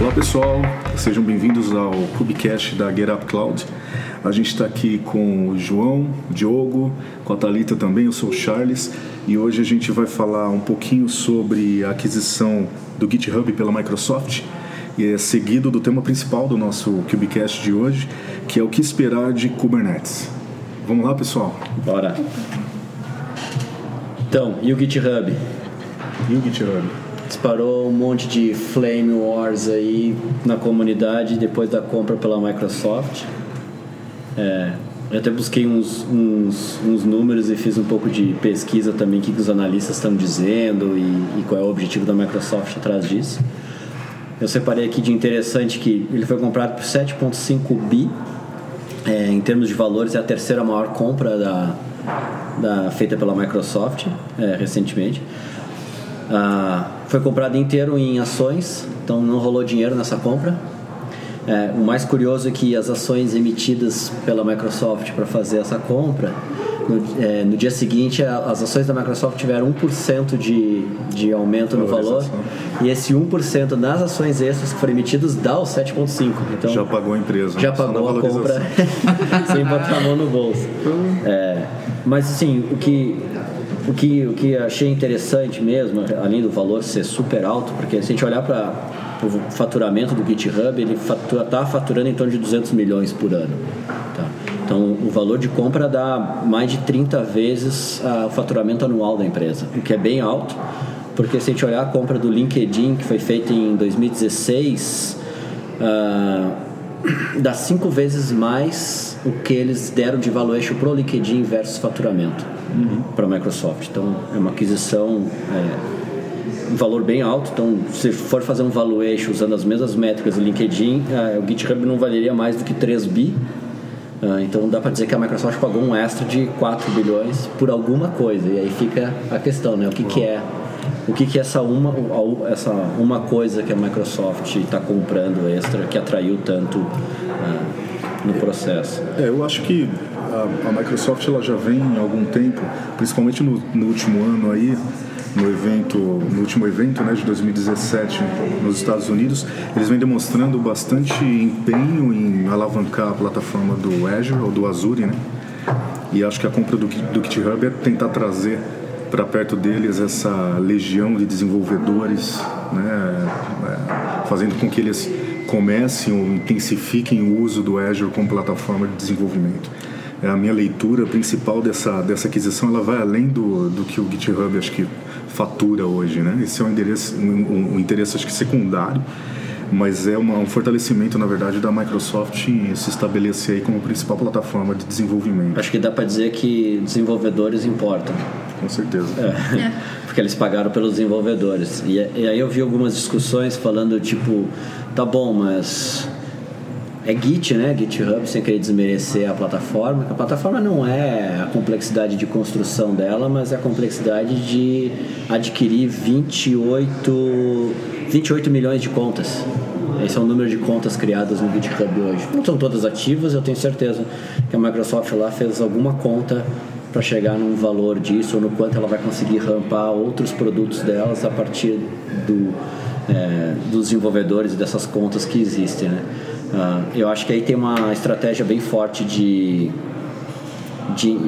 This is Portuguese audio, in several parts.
Olá pessoal, sejam bem-vindos ao Cubicast da Get Up Cloud. A gente está aqui com o João, o Diogo, com a Thalita também, eu sou o Charles e hoje a gente vai falar um pouquinho sobre a aquisição do GitHub pela Microsoft e é seguido do tema principal do nosso Cubicast de hoje, que é o que esperar de Kubernetes. Vamos lá, pessoal? Bora. Então, e o GitHub? E o GitHub? Disparou um monte de flame wars aí na comunidade depois da compra pela Microsoft. É, eu até busquei uns, uns, uns, números e fiz um pouco de pesquisa também, o que, que os analistas estão dizendo e, e, qual é o objetivo da Microsoft atrás disso. Eu separei aqui de interessante que ele foi comprado por 7,5 bi. É, em termos de valores, é a terceira maior compra da, da feita pela Microsoft é, recentemente. Ah, foi comprado inteiro em ações, então não rolou dinheiro nessa compra. É, o mais curioso é que as ações emitidas pela Microsoft para fazer essa compra, no, é, no, dia seguinte as ações da Microsoft tiveram 1% de, de aumento no valor e esse 1% nas ações extras que foram emitidas dá o 7,5%. Então, já pagou a empresa. Já pagou a compra sem botar a mão no bolso. É, mas assim, o que o que, o que achei interessante mesmo, além do valor ser super alto, porque se a gente olhar para o faturamento do GitHub, ele está faturando em torno de 200 milhões por ano. Tá? Então, o valor de compra dá mais de 30 vezes ah, o faturamento anual da empresa, o que é bem alto, porque se a gente olhar a compra do LinkedIn, que foi feita em 2016, uh, dá cinco vezes mais o que eles deram de valuation para o LinkedIn versus faturamento uhum. para a Microsoft. Então, é uma aquisição, é, um valor bem alto. Então, se for fazer um valuation usando as mesmas métricas do LinkedIn, é, o GitHub não valeria mais do que 3 bi. Uh, então dá para dizer que a Microsoft pagou um extra de 4 bilhões por alguma coisa. E aí fica a questão, né? O que, que é o que, que essa uma, essa uma coisa que a Microsoft está comprando extra que atraiu tanto uh, no processo? É, eu acho que a, a, Microsoft ela já vem há algum tempo, principalmente no, no último ano aí, no evento, no último evento né, de 2017 nos Estados Unidos, eles vêm demonstrando bastante empenho em alavancar a plataforma do Azure ou do Azure, né? E acho que a compra do, do GitHub é tentar trazer para perto deles essa legião de desenvolvedores, né, é, fazendo com que eles comecem ou intensifiquem o uso do Azure como plataforma de desenvolvimento. É a minha leitura principal dessa, dessa aquisição ela vai além do, do que o GitHub acho que fatura hoje, né? Esse é um, endereço, um, um interesse acho que secundário, mas é uma, um fortalecimento na verdade da Microsoft em se estabelecer aí como principal plataforma de desenvolvimento. Acho que dá para dizer que desenvolvedores importam com certeza. É. É. Porque eles pagaram pelos desenvolvedores. E, e, aí eu vi algumas discussões falando, tipo, tá bom, mas é Git, né? GitHub, sem querer desmerecer a plataforma. A plataforma não é a complexidade de construção dela, mas é a complexidade de adquirir 28, 28 milhões de contas. Esse é o número de contas criadas no GitHub hoje. Não são todas ativas, eu tenho certeza que a Microsoft lá fez alguma conta para chegar num valor disso ou no quanto ela vai conseguir rampar outros produtos delas a partir do, é, dos desenvolvedores dessas contas que existem. Né? Uh, eu acho que aí tem uma estratégia bem forte de, de,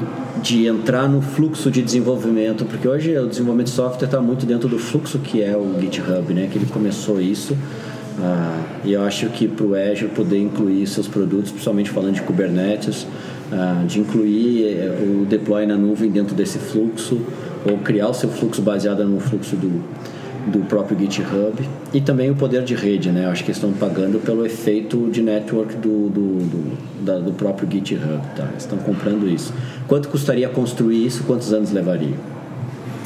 de entrar no fluxo de desenvolvimento, porque hoje o desenvolvimento de software está muito dentro do fluxo que é o GitHub, né? que ele começou isso. Uh, e eu acho que para o Azure poder incluir seus produtos, principalmente falando de Kubernetes, uh, de incluir eh, o deploy na nuvem dentro desse fluxo, ou criar o seu fluxo baseado no fluxo do, do próprio GitHub e também o poder de rede, né? Acho que estão pagando pelo efeito de network do, do, do, da, do próprio GitHub, tá? Estão comprando isso. Quanto custaria construir isso? Quantos anos levaria?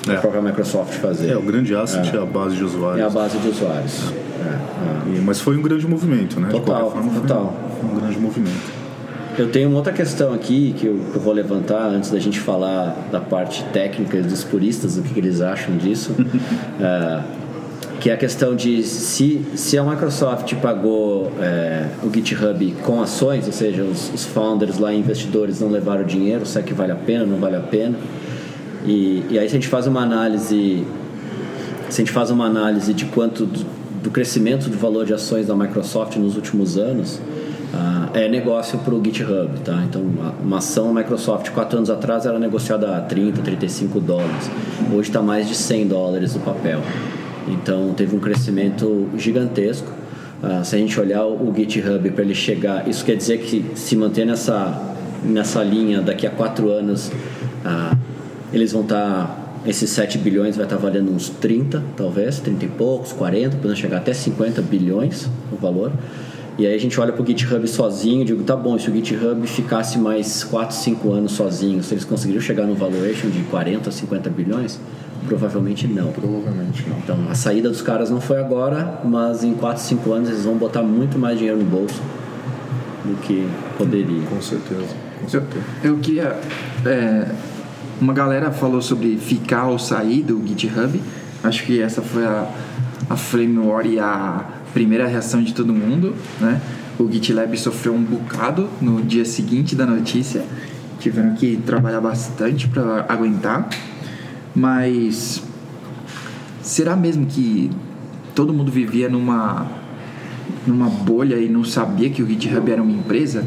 É. A própria Microsoft fazer. É, o grande asset é, é a base de usuários. É a base de usuários. É. é. E, mas foi um grande movimento, né? Total, forma, total. Foi um grande movimento. Eu tenho uma outra questão aqui que eu, eu, vou levantar antes da gente falar da parte técnica dos puristas, o que, que eles acham disso. é, que é a questão de se, se a Microsoft pagou é, o GitHub com ações, ou seja, os, os, founders lá, investidores, não levaram dinheiro, será que vale a pena, não vale a pena? E, e aí se a gente faz uma análise, se a gente faz uma análise de quanto do crescimento do valor de ações da Microsoft nos últimos anos, ah, é negócio para o GitHub, tá? Então, uma ação Microsoft quatro anos atrás era negociada a 30, 35 dólares. Hoje está mais de 100 dólares o papel. Então, teve um crescimento gigantesco. Ah, se a gente olhar o GitHub para ele chegar, isso quer dizer que se manter nessa nessa linha daqui a quatro anos, ah, eles vão estar tá esses 7 bilhões vai estar tá valendo uns 30, talvez, 30 e poucos, 40, podendo chegar até 50 bilhões o valor. E aí a gente olha para o GitHub sozinho e digo, tá bom, se o GitHub ficasse mais 4, 5 anos sozinho, se eles conseguiriam chegar no valuation de 40, 50 bilhões? Provavelmente não. Provavelmente não. Então a saída dos caras não foi agora, mas em 4, 5 anos eles vão botar muito mais dinheiro no bolso do que poderia. Com certeza. Com certeza. Eu, eu queria. É, uma galera falou sobre ficar ou sair do GitHub. Acho que essa foi a, a flame war e a primeira reação de todo mundo, né? O GitLab sofreu um bocado no dia seguinte da notícia. Tiveram que trabalhar bastante para aguentar. Mas será mesmo que todo mundo vivia numa numa bolha e não sabia que o GitHub era uma empresa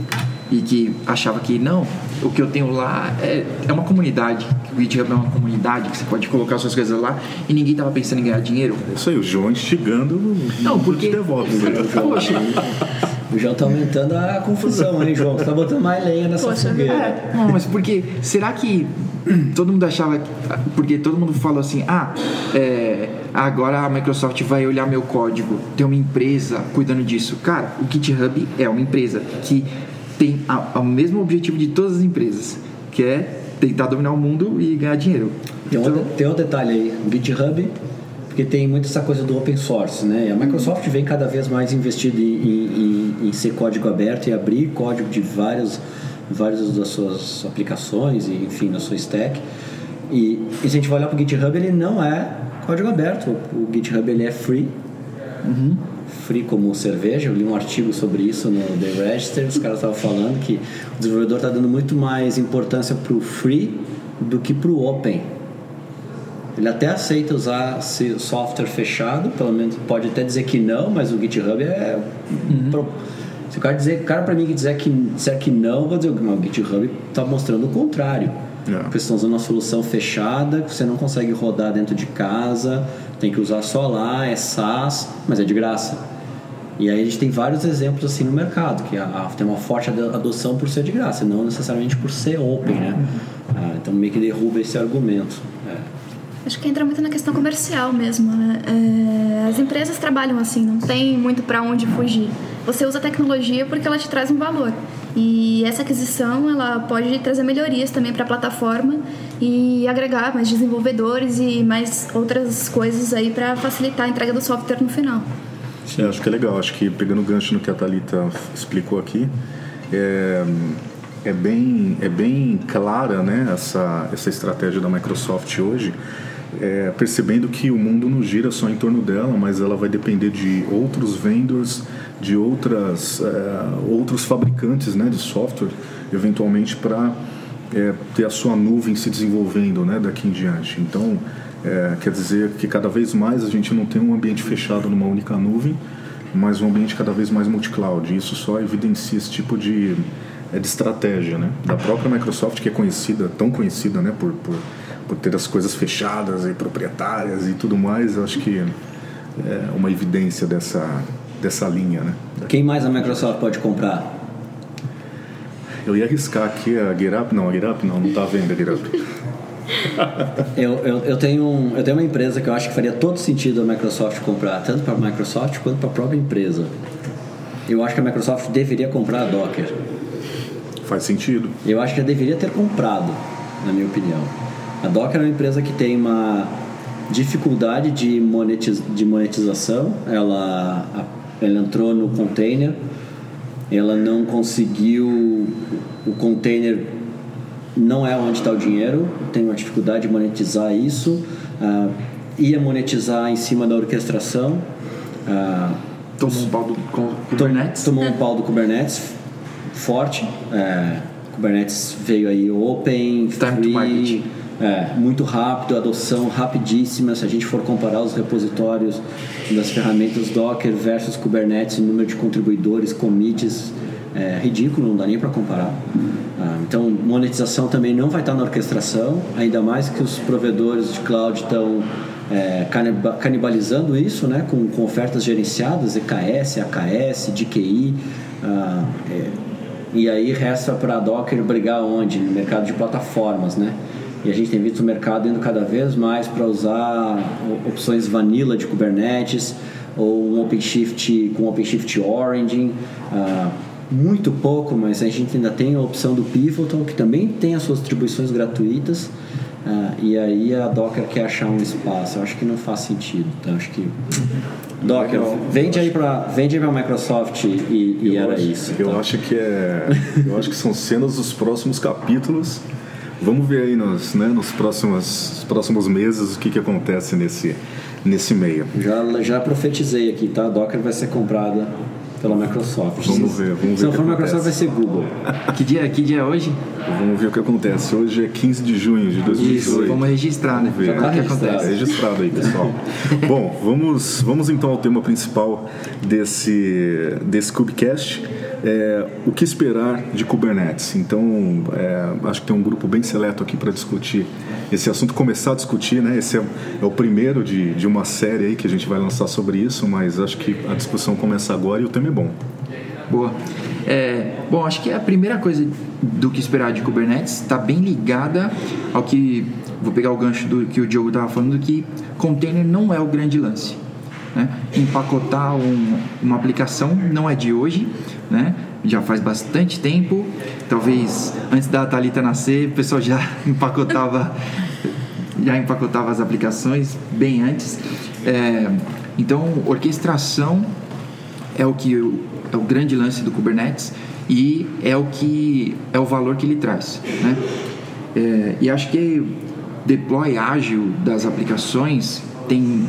e que achava que não, o que eu tenho lá é, é uma comunidade. O GitHub é uma comunidade que você pode colocar suas coisas lá e ninguém tava pensando em ganhar dinheiro. É isso aí, o João instigando não, porque DevOps. Poxa. O João tá aumentando a confusão, hein, João? Você tá botando mais lenha nessa Poxa, fogueira. É, não, mas porque será que todo mundo achava porque todo mundo falou assim, ah, é, agora a Microsoft vai olhar meu código, tem uma empresa cuidando disso. Cara, o GitHub é uma empresa que tem o mesmo objetivo de todas as empresas, que é tentar dominar o mundo e ganhar dinheiro. Tem, então, um, tem um detalhe aí, o GitHub, porque tem muito essa coisa do open source, né? E a Microsoft vem cada vez mais investindo em, em, em ser código aberto e abrir código de vários, várias das suas aplicações e, enfim, na sua stack. E, e se a gente vai olhar para o GitHub, ele não é código aberto. O GitHub ele é free. Uhum free como cerveja. Eu li um artigo sobre isso no The Register. Os caras estavam falando que o desenvolvedor está dando muito mais importância para o free do que para o open. Ele até aceita usar software fechado, pelo menos pode até dizer que não, mas o GitHub é. Uhum. Se o cara dizer, cara para mim que dizer que, disser que não, vou dizer que o GitHub está mostrando o contrário. Yeah. É. Porque estão usando uma solução fechada que você não consegue rodar dentro de casa, tem que usar só lá, é SaaS, mas é de graça. E aí a gente tem vários exemplos assim no mercado, que a, a, tem uma forte adoção por ser de graça, não necessariamente por ser open, né? Uhum. Ah, então meio que derruba esse argumento. É. Acho que entra muito na questão comercial mesmo, né? É, as empresas trabalham assim, não tem muito para onde fugir. Você usa a tecnologia porque ela te traz um valor. E essa aquisição ela pode trazer melhorias também para a plataforma e agregar mais desenvolvedores e mais outras coisas aí para facilitar a entrega do software no final. Sim, acho que é legal. Acho que pegando o gancho no que a Thalita explicou aqui, é, é, bem, é bem clara né, essa, essa estratégia da Microsoft hoje, é, percebendo que o mundo não gira só em torno dela, mas ela vai depender de outros vendors, de outras, é, outros fabricantes né, de software, eventualmente para é, ter a sua nuvem se desenvolvendo né, daqui em diante. Então, é, quer dizer que cada vez mais a gente não tem um ambiente fechado numa única nuvem, mas um ambiente cada vez mais multi-cloud. Isso só evidencia esse tipo de, é, de estratégia né? da própria Microsoft, que é conhecida, tão conhecida né? por, por, por ter as coisas fechadas e proprietárias e tudo mais. Eu acho que é uma evidência dessa, dessa linha. Né? Quem mais a Microsoft pode comprar? Eu ia arriscar aqui a GetUp, não, a GetUp não, não está vendo a GetUp. eu, eu, eu, tenho um, eu tenho uma empresa que eu acho que faria todo sentido a Microsoft comprar, tanto para a Microsoft quanto para a própria empresa. Eu acho que a Microsoft deveria comprar a Docker. Faz sentido. Eu acho que já deveria ter comprado, na minha opinião. A Docker é uma empresa que tem uma dificuldade de, monetiz, de monetização. Ela, ela entrou no container, ela não conseguiu o container não é onde está o dinheiro, tem uma dificuldade de monetizar isso. Ia monetizar em cima da orquestração. Uh, tomou um pau do Kubernetes? Tomou um pau do Kubernetes forte. Uh, Kubernetes veio aí open, Time free, É, muito rápido, adoção rapidíssima. Se a gente for comparar os repositórios das ferramentas Docker versus Kubernetes, o número de contribuidores, commits, é ridículo, não dá nem para comparar. Ah, então, monetização também não vai estar na orquestração, ainda mais que os provedores de cloud estão é, canibalizando isso né, com, com ofertas gerenciadas, EKS, AKS, DKI. Ah, é, e aí resta para a Docker brigar onde? No mercado de plataformas, né? E a gente tem visto o mercado indo cada vez mais para usar opções vanilla de Kubernetes ou um OpenShift com OpenShift Origin. Uh, muito pouco, mas a gente ainda tem a opção do Pivotal, que também tem as suas distribuições gratuitas. Uh, e aí a Docker quer achar um espaço. Eu acho que não faz sentido. Então acho que Docker, vende aí para vende para a Microsoft e, e era acho, isso. Eu tá? acho que é, eu acho que são cenas dos próximos capítulos. Vamos ver aí nos, né, nos próximos, próximos meses o que, que acontece nesse, nesse meio. Já, já profetizei aqui, tá? A Docker vai ser comprada pela Microsoft. Vamos ver, vamos ver. Se não for Microsoft, vai ser Google. que, dia, que dia é hoje? Vamos ver o que acontece. Hoje é 15 de junho de 2018. Isso, vamos registrar, né? Vamos ver. Já tá registrado. É registrado aí, pessoal. Bom, vamos, vamos então ao tema principal desse, desse Cubecast é, o que esperar de Kubernetes. Então, é, acho que tem um grupo bem seleto aqui para discutir esse assunto, começar a discutir, né? Esse é, é, o primeiro de, de uma série aí que a gente vai lançar sobre isso, mas acho que a discussão começa agora e o tema é bom. Boa. É, bom, acho que a primeira coisa do que esperar de Kubernetes está bem ligada ao que vou pegar o gancho do que o Diogo estava falando que container não é o grande lance. Né? Empacotar um, uma aplicação não é de hoje, né? já faz bastante tempo. Talvez antes da Thalita nascer, o pessoal já empacotava, já empacotava as aplicações bem antes. É, então, orquestração é o que é o grande lance do Kubernetes e é o que é o valor que ele traz, né? É, e acho que deploy ágil das aplicações tem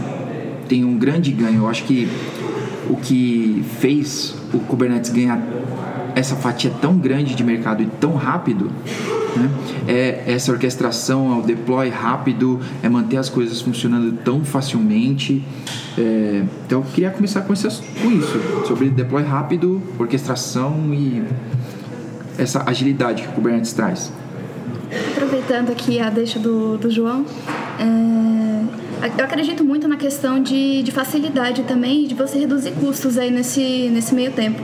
tem um grande ganho. Eu acho que o que fez o Kubernetes ganhar essa fatia tão grande de mercado e tão rápido né, é essa orquestração, é o deploy rápido, é manter as coisas funcionando tão facilmente. É, então eu queria começar com, com isso, sobre deploy rápido, orquestração e essa agilidade que o Kubernetes traz. Aproveitando aqui a deixa do, do João, é, eu acredito muito na questão de, de facilidade também de você reduzir custos aí nesse, nesse meio tempo.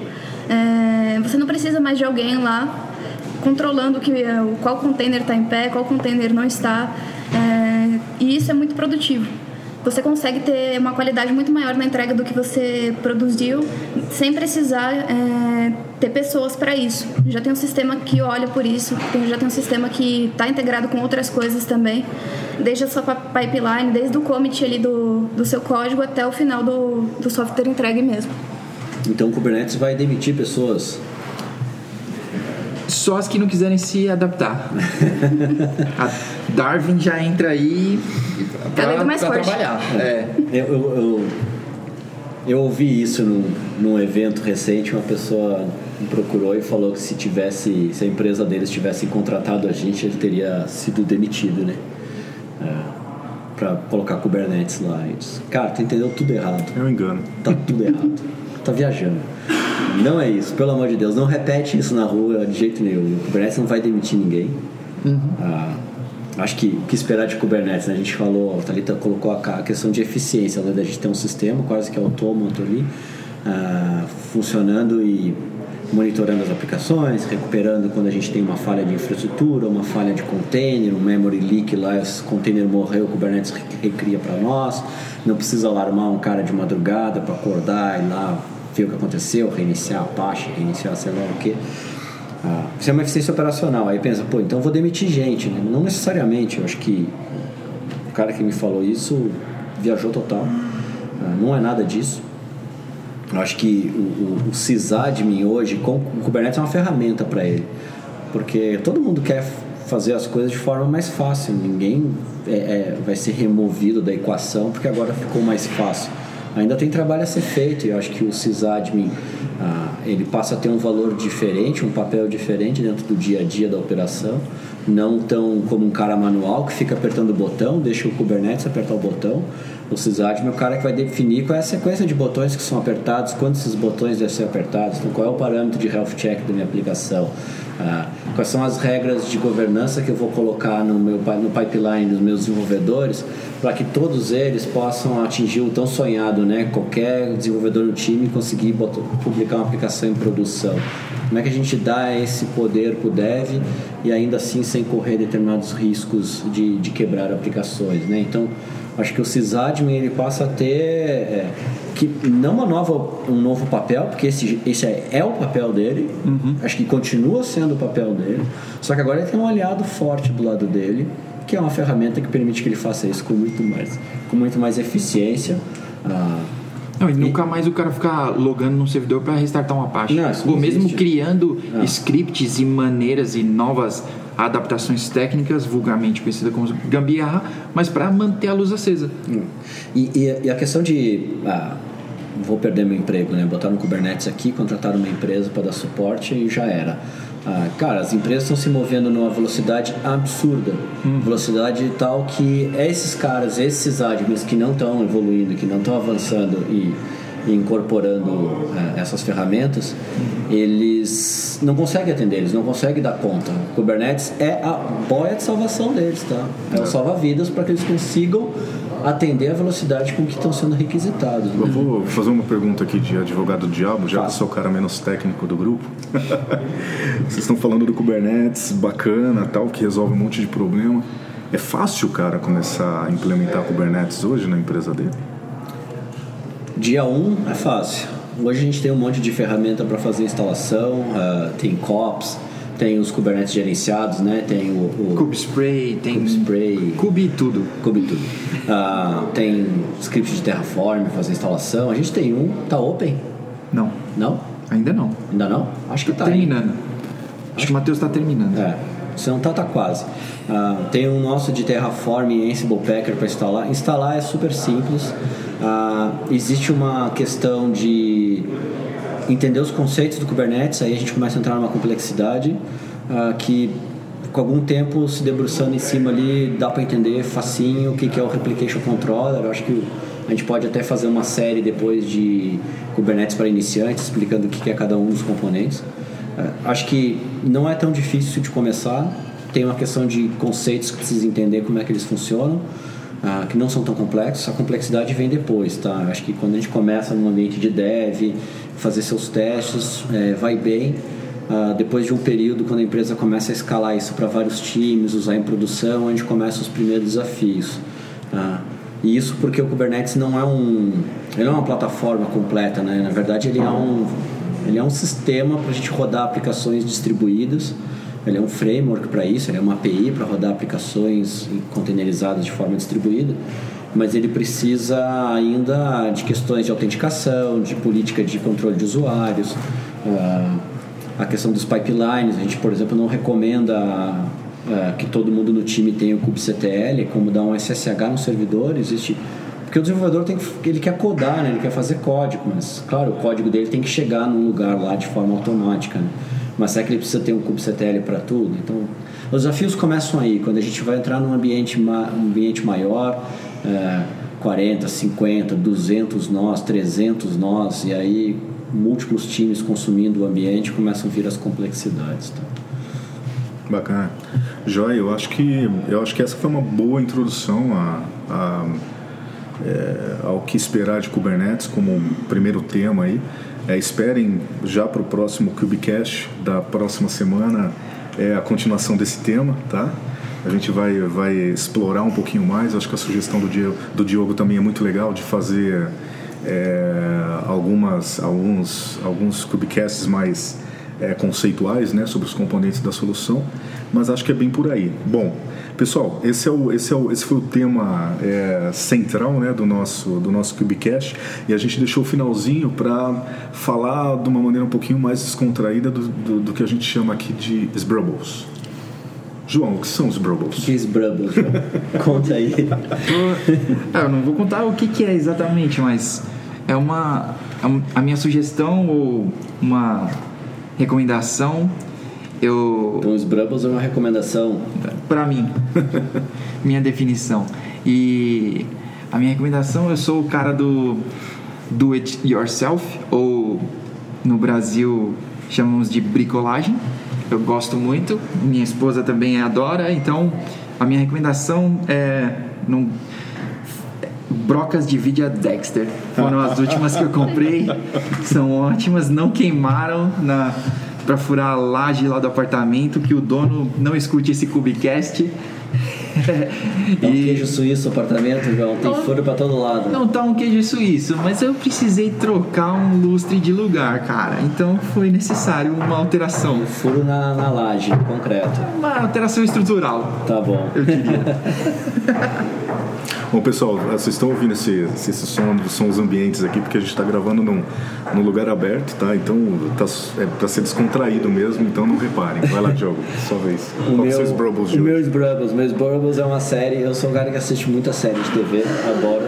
É, você não precisa mais de alguém lá controlando que, qual container está em pé, qual container não está. É, e isso é muito produtivo você consegue ter uma qualidade muito maior na entrega do que você produziu, sem precisar é, ter pessoas para isso. Já tem um sistema que olha por isso, já tem um sistema que está integrado com outras coisas também, desde a sua pipeline, desde o commit ali do, do seu código até o final do, do software entregue mesmo. Então o Kubernetes vai demitir pessoas só as que não quiserem se adaptar. a Darwin já entra aí para trabalhar. É. Eu, eu, eu, eu, ouvi isso num, num evento recente, uma pessoa me procurou e falou que se tivesse, se a empresa deles tivesse contratado a gente, ele teria sido demitido, né? É para colocar Kubernetes lá. Disse, Cara, tu entendeu tudo errado. É um engano. Tá tudo errado. tá viajando. Não é isso, pelo amor de Deus. Não repete isso na rua de jeito nenhum. O Kubernetes não vai demitir ninguém. Uhum. Ah, acho que o que esperar de Kubernetes, né? a gente falou, a Thalita colocou a questão de eficiência, né? da gente ter um sistema quase que autônomo ali, ah, funcionando e monitorando as aplicações, recuperando quando a gente tem uma falha de infraestrutura, uma falha de container, um memory leak lá, esse container morreu, o Kubernetes recria para nós, não precisa alarmar um cara de madrugada para acordar e lá ver o que aconteceu, reiniciar a Apache, reiniciar sei lá o que. Ah, isso é uma eficiência operacional. Aí pensa, pô, então vou demitir gente. Né? Não necessariamente. Eu acho que o cara que me falou isso viajou total. Ah, não é nada disso. Eu acho que o, o, o sysadmin hoje, com, o Kubernetes é uma ferramenta para ele. Porque todo mundo quer fazer as coisas de forma mais fácil. Ninguém é, é, vai ser removido da equação porque agora ficou mais fácil. ainda tem trabalho a ser feito e eu acho que o sysadmin ah, ele passa a ter um valor diferente, um papel diferente dentro do dia a dia da operação, não tão como um cara manual que fica apertando o botão, deixa o Kubernetes apertar o botão. O sysadmin é o cara que vai definir qual é a sequência de botões que são apertados, quantos esses botões devem ser apertados, então qual é o parâmetro de health check da minha aplicação, ah, quais são as regras de governança que eu vou colocar no meu no pipeline dos meus desenvolvedores para que todos eles possam atingir o tão sonhado, né? Qualquer desenvolvedor no time conseguir botar, publicar uma aplicação em produção. Como é que a gente dá esse poder para o dev e ainda assim sem correr determinados riscos de, de quebrar aplicações, né? Então, acho que o sysadmin ele passa a ter é, que não uma nova, um novo papel, porque esse, esse é, é o papel dele, uhum. acho que continua sendo o papel dele, só que agora ele tem um aliado forte do lado dele, que é uma ferramenta que permite que ele faça isso com muito mais, com muito mais eficiência. Ah, não, e nunca mais o cara ficar logando no servidor para restartar uma página. Não, Ou mesmo criando ah. scripts e maneiras e novas adaptações técnicas, vulgarmente conhecida como gambiarra, mas para manter a luz acesa. Hum. E, e, e, a questão de. Ah, vou perder meu emprego, né? Botar no Kubernetes aqui, contratar uma empresa para dar suporte e já era. Ah, cara, as empresas estão se movendo numa velocidade absurda. Hum. Velocidade tal que esses caras, esses admins que não estão evoluindo, que não estão avançando e, e incorporando ah, essas ferramentas, eles não conseguem atender, eles não conseguem dar conta. O Kubernetes é a boia de salvação deles, tá? É o é. salva-vidas para que eles consigam atender a velocidade com que estão sendo requisitados. Né? Eu vou fazer uma pergunta aqui de advogado do diabo, já que sou o cara menos técnico do grupo. Vocês estão falando do Kubernetes, bacana, tal, que resolve um monte de problema. É fácil o cara começar a implementar Kubernetes hoje na empresa dele? Dia 1 um é fácil. Hoje a gente tem um monte de ferramenta para fazer instalação, uh, tem COPS, tem os Kubernetes gerenciados, né? Tem o, o Kubespray, tem Kubespray, Kube tudo, Kube tudo. Uh, tem script de Terraform fazer instalação. A gente tem um, tá open? Não. Não? Ainda não. Ainda não? Acho que tá. Terminando. Acho, Acho que o Matheus está terminando. É. Se não tá, tá quase. Uh, tem um nosso de Terraform e Ansible Packer para instalar. Instalar é super simples. Uh, existe uma questão de entender os conceitos do Kubernetes, aí a gente começa a entrar numa complexidade uh, que com algum tempo se debruçando em cima ali dá para entender facinho o que, que é o Replication Controller. Eu acho que a gente pode até fazer uma série depois de Kubernetes para iniciantes, explicando o que, que é cada um dos componentes. Uh, acho que não é tão difícil de começar. Tem uma questão de conceitos que precisa entender como é que eles funcionam. Uh, que não são tão complexos, a complexidade vem depois, tá? Acho que quando a gente começa num ambiente de dev, fazer seus testes, é, vai bem. Uh, depois de um período, quando a empresa começa a escalar isso para vários times, usar em produção, a gente começa os primeiros desafios. Uh, e isso porque o Kubernetes não é um, ele é uma plataforma completa, né? Na verdade, ele é um, ele é um sistema para a gente rodar aplicações distribuídas. Ele é um framework para isso, ele é uma API para rodar aplicações containerizadas de forma distribuída mas ele precisa ainda de questões de autenticação, de política de controle de usuários, uh, a questão dos pipelines. A gente, por exemplo, não recomenda uh, que todo mundo no time tenha o kubectl, como dar um SSH no servidor, existe porque o desenvolvedor tem que, ele quer codar, né? ele quer fazer código, mas claro, o código dele tem que chegar num lugar lá de forma automática. Né? Mas será que ele precisa ter um kubectl para tudo? Então, os desafios começam aí, quando a gente vai entrar num ambiente, um ambiente maior, é, 40, 50, 200 nós, 300 nós, e aí múltiplos times consumindo o ambiente começam a vir as complexidades. Tá? Bacana. Joia, eu acho que eu acho que essa foi uma boa introdução a, a é, ao que esperar de Kubernetes como um primeiro tema aí. É, esperem já para o próximo Cubecast da próxima semana é a continuação desse tema, tá? A gente vai, vai explorar um pouquinho mais. Acho que a sugestão do Diogo, do Diogo também é muito legal de fazer é, algumas, alguns, alguns cubecasts mais é, conceituais né, sobre os componentes da solução, mas acho que é bem por aí. Bom, pessoal, esse, é o, esse, é o, esse foi o tema é, central né, do nosso, do nosso Cubecast e a gente deixou o finalzinho para falar de uma maneira um pouquinho mais descontraída do, do, do que a gente chama aqui de Sbrubbles. João, o que são os Brubbles? O que é Brubbles? Conta aí. ah, eu não vou contar o que, que é exatamente, mas é uma é a minha sugestão ou uma recomendação eu Então, os Brubbles é uma recomendação. para mim. Minha definição. E a minha recomendação eu sou o cara do do it yourself ou no Brasil chamamos de bricolagem. Eu gosto muito minha esposa também adora então a minha recomendação é não brocas de vídeo Dexter. Foram as últimas que eu comprei são ótimas não queimaram na para furar a laje lá do apartamento que o dono não escute esse Cubicast É um queijo suíço no apartamento, João. Tem furo pra todo lado. não tá um queijo suíço, mas eu precisei trocar um lustre de lugar, cara. Então foi necessário uma alteração. Furo na, na laje, concreto. Uma alteração estrutural, Tá bom. eu diria. Bom, pessoal, vocês estão ouvindo esse, esse som, sons ambientes aqui, porque a gente está gravando num, num lugar aberto, tá? Então tá, é para ser descontraído mesmo, então não reparem. Vai lá, Diogo, sua vez. Qual que são os Brubbles de o hoje? meus Brubbles. Meus Brubbles é uma série. Eu sou um cara que assiste muita série de TV, adoro.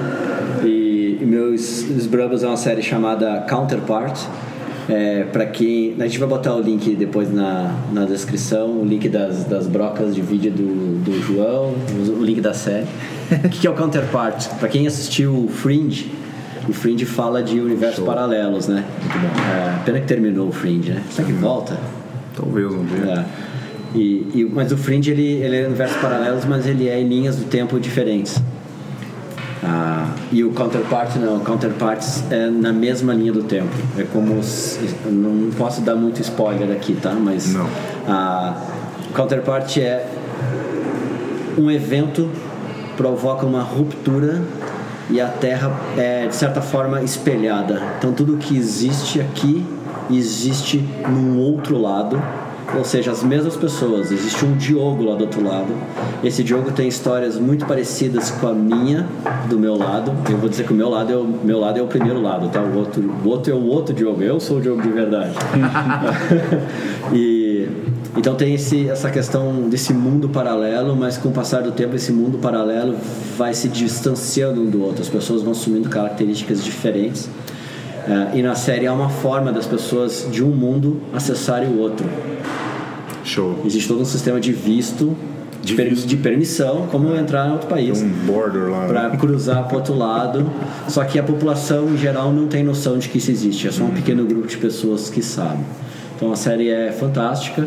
E, e meus Brubbles é uma série chamada Counterpart. É, para quem. A gente vai botar o link depois na, na descrição, o link das, das brocas de vídeo do, do João, o link da série. O que que é o Counterpart? Para quem assistiu Fringe, o Fringe fala de universos paralelos, né? Muito bom. É, pena que terminou o Fringe, né? Será que volta? Talvez um dia. É. E, e- mas o Fringe ele, ele é universos paralelos, mas ele é em linhas do tempo diferentes. Ah, e o Counterpart não, o Counterpart é na mesma linha do tempo. É como não posso dar muito spoiler aqui, tá? Mas Não. a Counterpart é um evento provoca uma ruptura e a Terra é de certa forma espelhada. Então tudo que existe aqui existe num outro lado, ou seja, as mesmas pessoas. Existe um Diogo lá do outro lado. Esse Diogo tem histórias muito parecidas com a minha do meu lado. Eu vou dizer que o meu lado é o meu lado é o primeiro lado, tá? O outro, o outro é o outro Diogo. Eu sou o Diogo de verdade. e então tem esse, essa questão desse mundo paralelo, mas com o passar do tempo esse mundo paralelo vai se distanciando um do outro. As pessoas vão assumindo características diferentes. Eh, e na série há uma forma das pessoas de um mundo acessarem o outro. Show. Existe todo um sistema de visto, de, per- de permissão, como entrar em outro país. Um border lá. Para né? cruzar para outro lado, só que a população em geral não tem noção de que isso existe, é só um pequeno grupo de pessoas que sabem. Então a série é fantástica.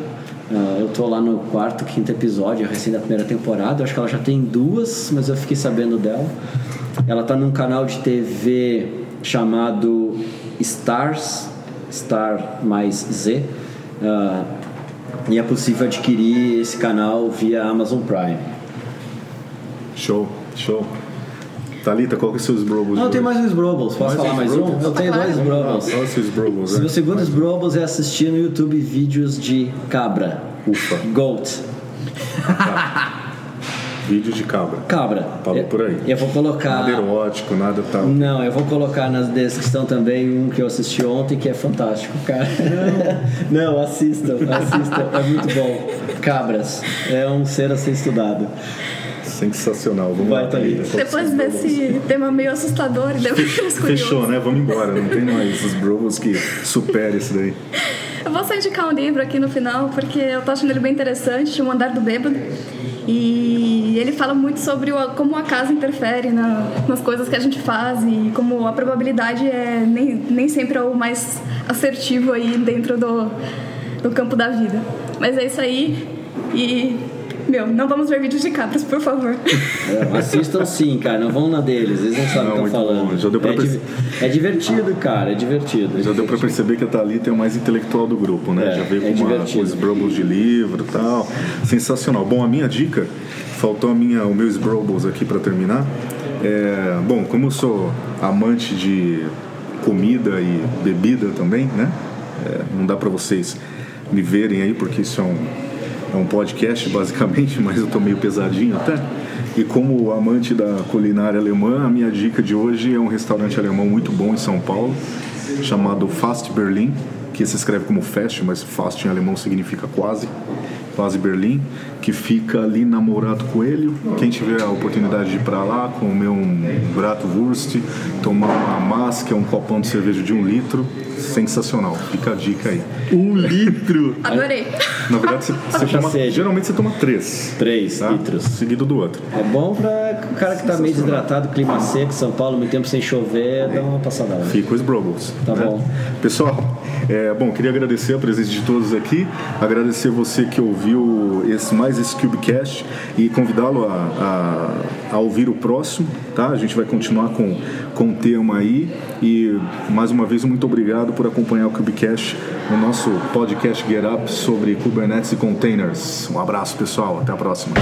Ah, eu tô lá no quarto, quinto episódio, recém da primeira temporada. Eu acho que ela já tem duas, mas eu fiquei sabendo dela. Ela tá num canal de TV chamado Stars, Star mais Z. Ah, e é possível adquirir esse canal via Amazon Prime. Show, show. Thalita, qual que é os seus Brubbles? Não, eu tenho mais uns Brobbles. Posso Mais falar mais um? Eu tenho dois Brobbles. Qual os seus Brubbles? O é? meu segundo dos Brobbles é assistir no YouTube vídeos de cabra. Ufa. Goat. Vídeo de cabra. Cabra. Falou Eu- por aí. Eu vou colocar. Nada erótico, nada tal. Não, eu vou colocar na descrição também um que eu assisti ontem que é fantástico, cara. Não, assistam, assistam, é muito bom. Cabras, é um ser a ser estudado. Sensacional. Vamos Vai, lá, são Depois desse tema meio assustador e depois. Fechou, né? Vamos embora. Não tem mais os Brubbles que supere isso daí. Eu vou só indicar um livro aqui no final, porque eu tô achando ele bem interessante, O Andar do Bêbado. E ele fala muito sobre o- como a casa interfere na- nas coisas que a gente faz e como a probabilidade é nem, nem sempre é o mais assertivo aí dentro do, do campo da vida. Mas é isso aí e, meu, não vamos ver vídeos de cabras, por favor. É, assistam sim, cara, não vão na deles, eles não sabem Não, o que estão falando. bom, já deu pra é, perce- é divertido, cara, é divertido. Já deu pra perceber que a Thalita é o mais intelectual do grupo, né? É, Já veio é com, uma, com de livro e tal. Sensacional. Bom, a minha dica, faltou a minha, o meus Brubbles aqui pra terminar. É, bom, como eu sou amante de comida e bebida também, né? É, não dá pra vocês me verem aí, porque isso é um, é um podcast basicamente, mas eu tô meio pesadinho até. E como amante da culinária alemã, a minha dica de hoje é um restaurante alemão muito bom em São Paulo, chamado Fast Berlin, que se escreve como fast, mas fast em alemão significa quase. Plaza Berlim, que fica ali na Mourato Coelho. Quem tiver a oportunidade de ir para lá, comer um Bratwurst, tomar uma massa, que é um copão de cerveja de um litro, sensacional. Fica a dica aí. Um litro! Adorei. Na verdade, você, você toma, geralmente você toma três. Três tá? litros. Seguido do outro. É bom para o cara que tá meio desidratado, clima seco, São Paulo, muito tempo sem chover, dá uma passada lá. Fica os Brogos. Tá bom. Pessoal, é, bom, queria agradecer a presença de todos aqui, agradecer você que ouviu esse, mais esse Cubecast e convidá-lo a, a, a ouvir o próximo, tá? A gente vai continuar com, com o tema aí e mais uma vez muito obrigado por acompanhar o Cubecast no nosso podcast Get Up sobre Kubernetes e Containers. Um abraço, pessoal, até a próxima.